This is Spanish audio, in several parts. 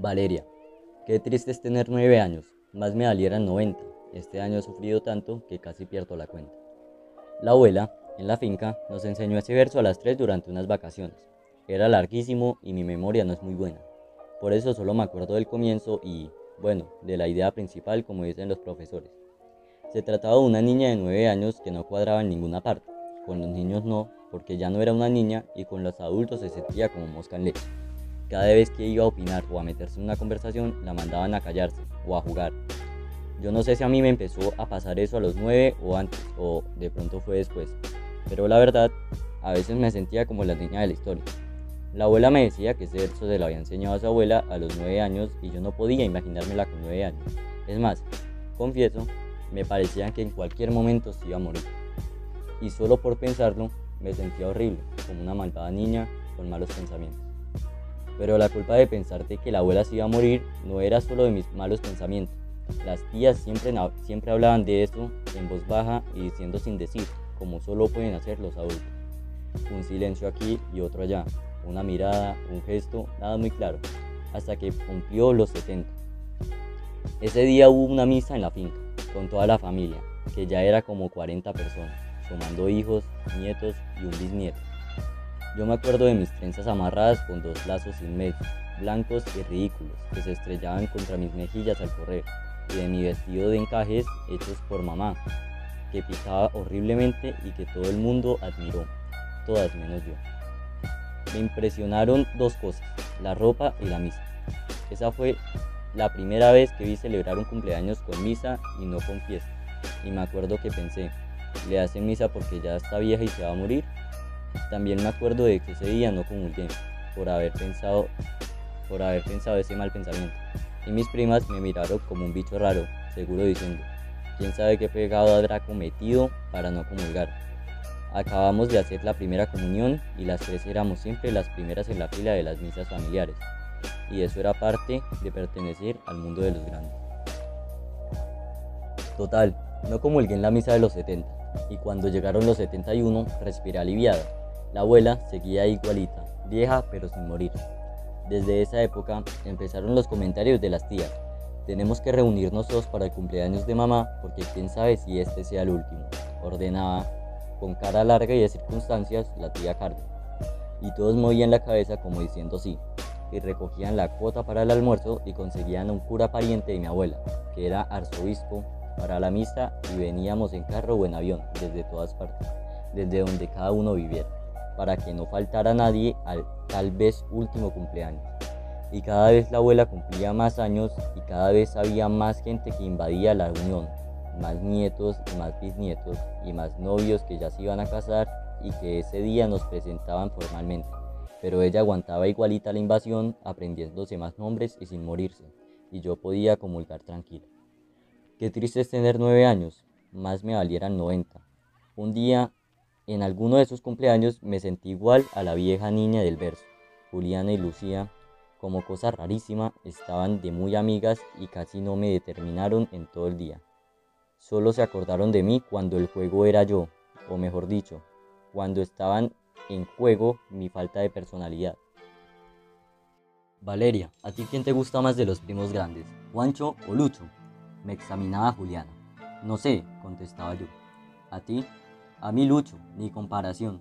Valeria, qué triste es tener nueve años, más me valieran 90. Este año he sufrido tanto que casi pierdo la cuenta. La abuela, en la finca, nos enseñó ese verso a las tres durante unas vacaciones. Era larguísimo y mi memoria no es muy buena. Por eso solo me acuerdo del comienzo y, bueno, de la idea principal como dicen los profesores. Se trataba de una niña de nueve años que no cuadraba en ninguna parte. Con los niños no, porque ya no era una niña y con los adultos se sentía como mosca en leche. Cada vez que iba a opinar o a meterse en una conversación, la mandaban a callarse o a jugar. Yo no sé si a mí me empezó a pasar eso a los nueve o antes, o de pronto fue después. Pero la verdad, a veces me sentía como la niña de la historia. La abuela me decía que ese verso se lo había enseñado a su abuela a los nueve años y yo no podía imaginármela con nueve años. Es más, confieso, me parecía que en cualquier momento se iba a morir. Y solo por pensarlo, me sentía horrible, como una malvada niña con malos pensamientos. Pero la culpa de pensarte que la abuela se iba a morir no era solo de mis malos pensamientos. Las tías siempre, siempre hablaban de eso en voz baja y diciendo sin decir, como solo pueden hacer los adultos. Un silencio aquí y otro allá, una mirada, un gesto, nada muy claro, hasta que cumplió los 70. Ese día hubo una misa en la finca, con toda la familia, que ya era como 40 personas, sumando hijos, nietos y un bisnieto. Yo me acuerdo de mis trenzas amarradas con dos lazos sin medio, blancos y ridículos, que se estrellaban contra mis mejillas al correr, y de mi vestido de encajes hechos por mamá, que picaba horriblemente y que todo el mundo admiró, todas menos yo. Me impresionaron dos cosas, la ropa y la misa. Esa fue la primera vez que vi celebrar un cumpleaños con misa y no con fiesta. Y me acuerdo que pensé, le hacen misa porque ya está vieja y se va a morir, también me acuerdo de que ese día no comulgué por haber pensado, por haber pensado ese mal pensamiento. Y mis primas me miraron como un bicho raro, seguro diciendo, quién sabe qué pegado habrá cometido para no comulgar. Acabamos de hacer la primera comunión y las tres éramos siempre las primeras en la fila de las misas familiares. Y eso era parte de pertenecer al mundo de los grandes. Total, no comulgué en la misa de los 70, y cuando llegaron los 71 respiré aliviada la abuela seguía igualita, vieja pero sin morir. Desde esa época empezaron los comentarios de las tías. Tenemos que reunirnos todos para el cumpleaños de mamá porque quién sabe si este sea el último, ordenaba con cara larga y de circunstancias la tía Carmen. Y todos movían la cabeza como diciendo sí, y recogían la cuota para el almuerzo y conseguían un cura pariente de mi abuela, que era arzobispo, para la misa y veníamos en carro o en avión, desde todas partes, desde donde cada uno viviera para que no faltara nadie al tal vez último cumpleaños. Y cada vez la abuela cumplía más años y cada vez había más gente que invadía la reunión, más nietos y más bisnietos y más novios que ya se iban a casar y que ese día nos presentaban formalmente. Pero ella aguantaba igualita la invasión, aprendiéndose más nombres y sin morirse, y yo podía comulgar tranquilo. Qué triste es tener nueve años, más me valieran 90. Un día en alguno de esos cumpleaños me sentí igual a la vieja niña del verso. Juliana y Lucía, como cosa rarísima, estaban de muy amigas y casi no me determinaron en todo el día. Solo se acordaron de mí cuando el juego era yo, o mejor dicho, cuando estaban en juego mi falta de personalidad. Valeria, ¿a ti quién te gusta más de los primos grandes, Juancho o Lucho? Me examinaba Juliana. No sé, contestaba yo. ¿A ti? A mí Lucho, ni comparación.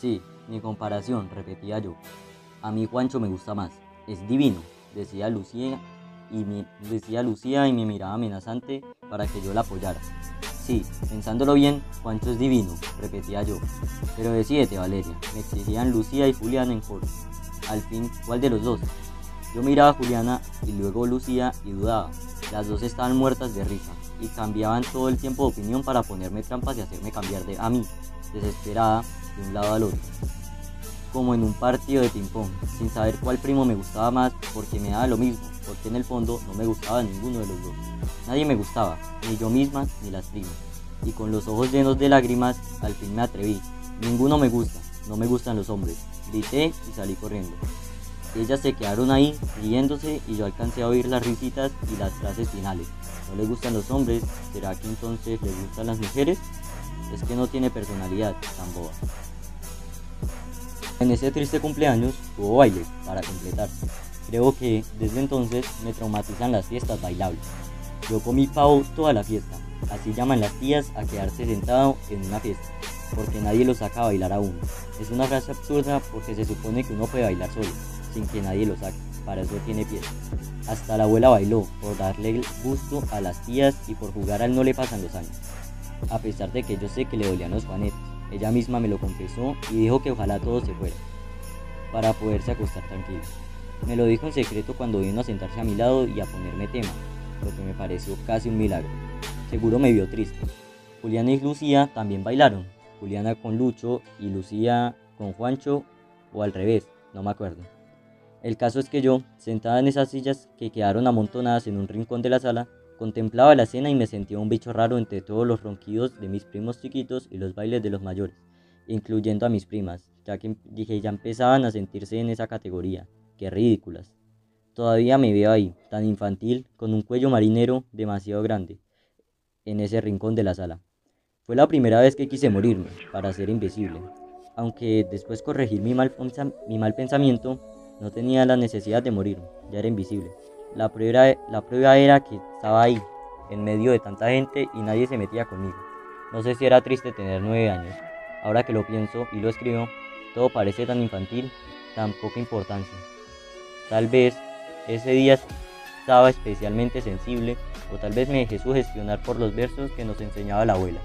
Sí, ni comparación, repetía yo. A mí Juancho me gusta más. Es divino, decía Lucía y me, decía Lucía y me miraba amenazante para que yo la apoyara. Sí, pensándolo bien, Juancho es divino, repetía yo. Pero decídete, Valeria, me exigían Lucía y Juliana en coro. Al fin, ¿cuál de los dos? Yo miraba a Juliana y luego Lucía y dudaba. Las dos estaban muertas de risa y cambiaban todo el tiempo de opinión para ponerme trampas y hacerme cambiar de a mí, desesperada, de un lado al otro. Como en un partido de ping-pong, sin saber cuál primo me gustaba más porque me daba lo mismo, porque en el fondo no me gustaba ninguno de los dos. Nadie me gustaba, ni yo misma ni las primas. Y con los ojos llenos de lágrimas, al fin me atreví. Ninguno me gusta, no me gustan los hombres. Grité y salí corriendo. Ellas se quedaron ahí riéndose y yo alcancé a oír las risitas y las frases finales. ¿No le gustan los hombres? ¿Será que entonces le gustan las mujeres? Es que no tiene personalidad tan boba. En ese triste cumpleaños hubo baile para completar. Creo que desde entonces me traumatizan las fiestas bailables. Yo comí pavo toda la fiesta, así llaman las tías a quedarse sentado en una fiesta, porque nadie lo saca a bailar a uno. Es una frase absurda porque se supone que uno puede bailar solo, sin que nadie lo saque, para eso tiene pies. Hasta la abuela bailó, por darle gusto a las tías y por jugar al no le pasan los años. A pesar de que yo sé que le dolían los juanetes, ella misma me lo confesó y dijo que ojalá todo se fuera, para poderse acostar tranquilo. Me lo dijo en secreto cuando vino a sentarse a mi lado y a ponerme tema, lo que me pareció casi un milagro. Seguro me vio triste. Juliana y Lucía también bailaron. Juliana con Lucho y Lucía con Juancho o al revés, no me acuerdo. El caso es que yo, sentada en esas sillas que quedaron amontonadas en un rincón de la sala, contemplaba la escena y me sentía un bicho raro entre todos los ronquidos de mis primos chiquitos y los bailes de los mayores, incluyendo a mis primas, ya que dije ya empezaban a sentirse en esa categoría. Qué ridículas. Todavía me veo ahí, tan infantil, con un cuello marinero demasiado grande, en ese rincón de la sala. Fue la primera vez que quise morirme, para ser invisible. Aunque después corregir mi mal, mi mal pensamiento, no tenía la necesidad de morirme, ya era invisible. La prueba, la prueba era que estaba ahí, en medio de tanta gente y nadie se metía conmigo. No sé si era triste tener nueve años. Ahora que lo pienso y lo escribo, todo parece tan infantil, tan poca importancia. Tal vez ese día estaba especialmente sensible o tal vez me dejé sugestionar por los versos que nos enseñaba la abuela.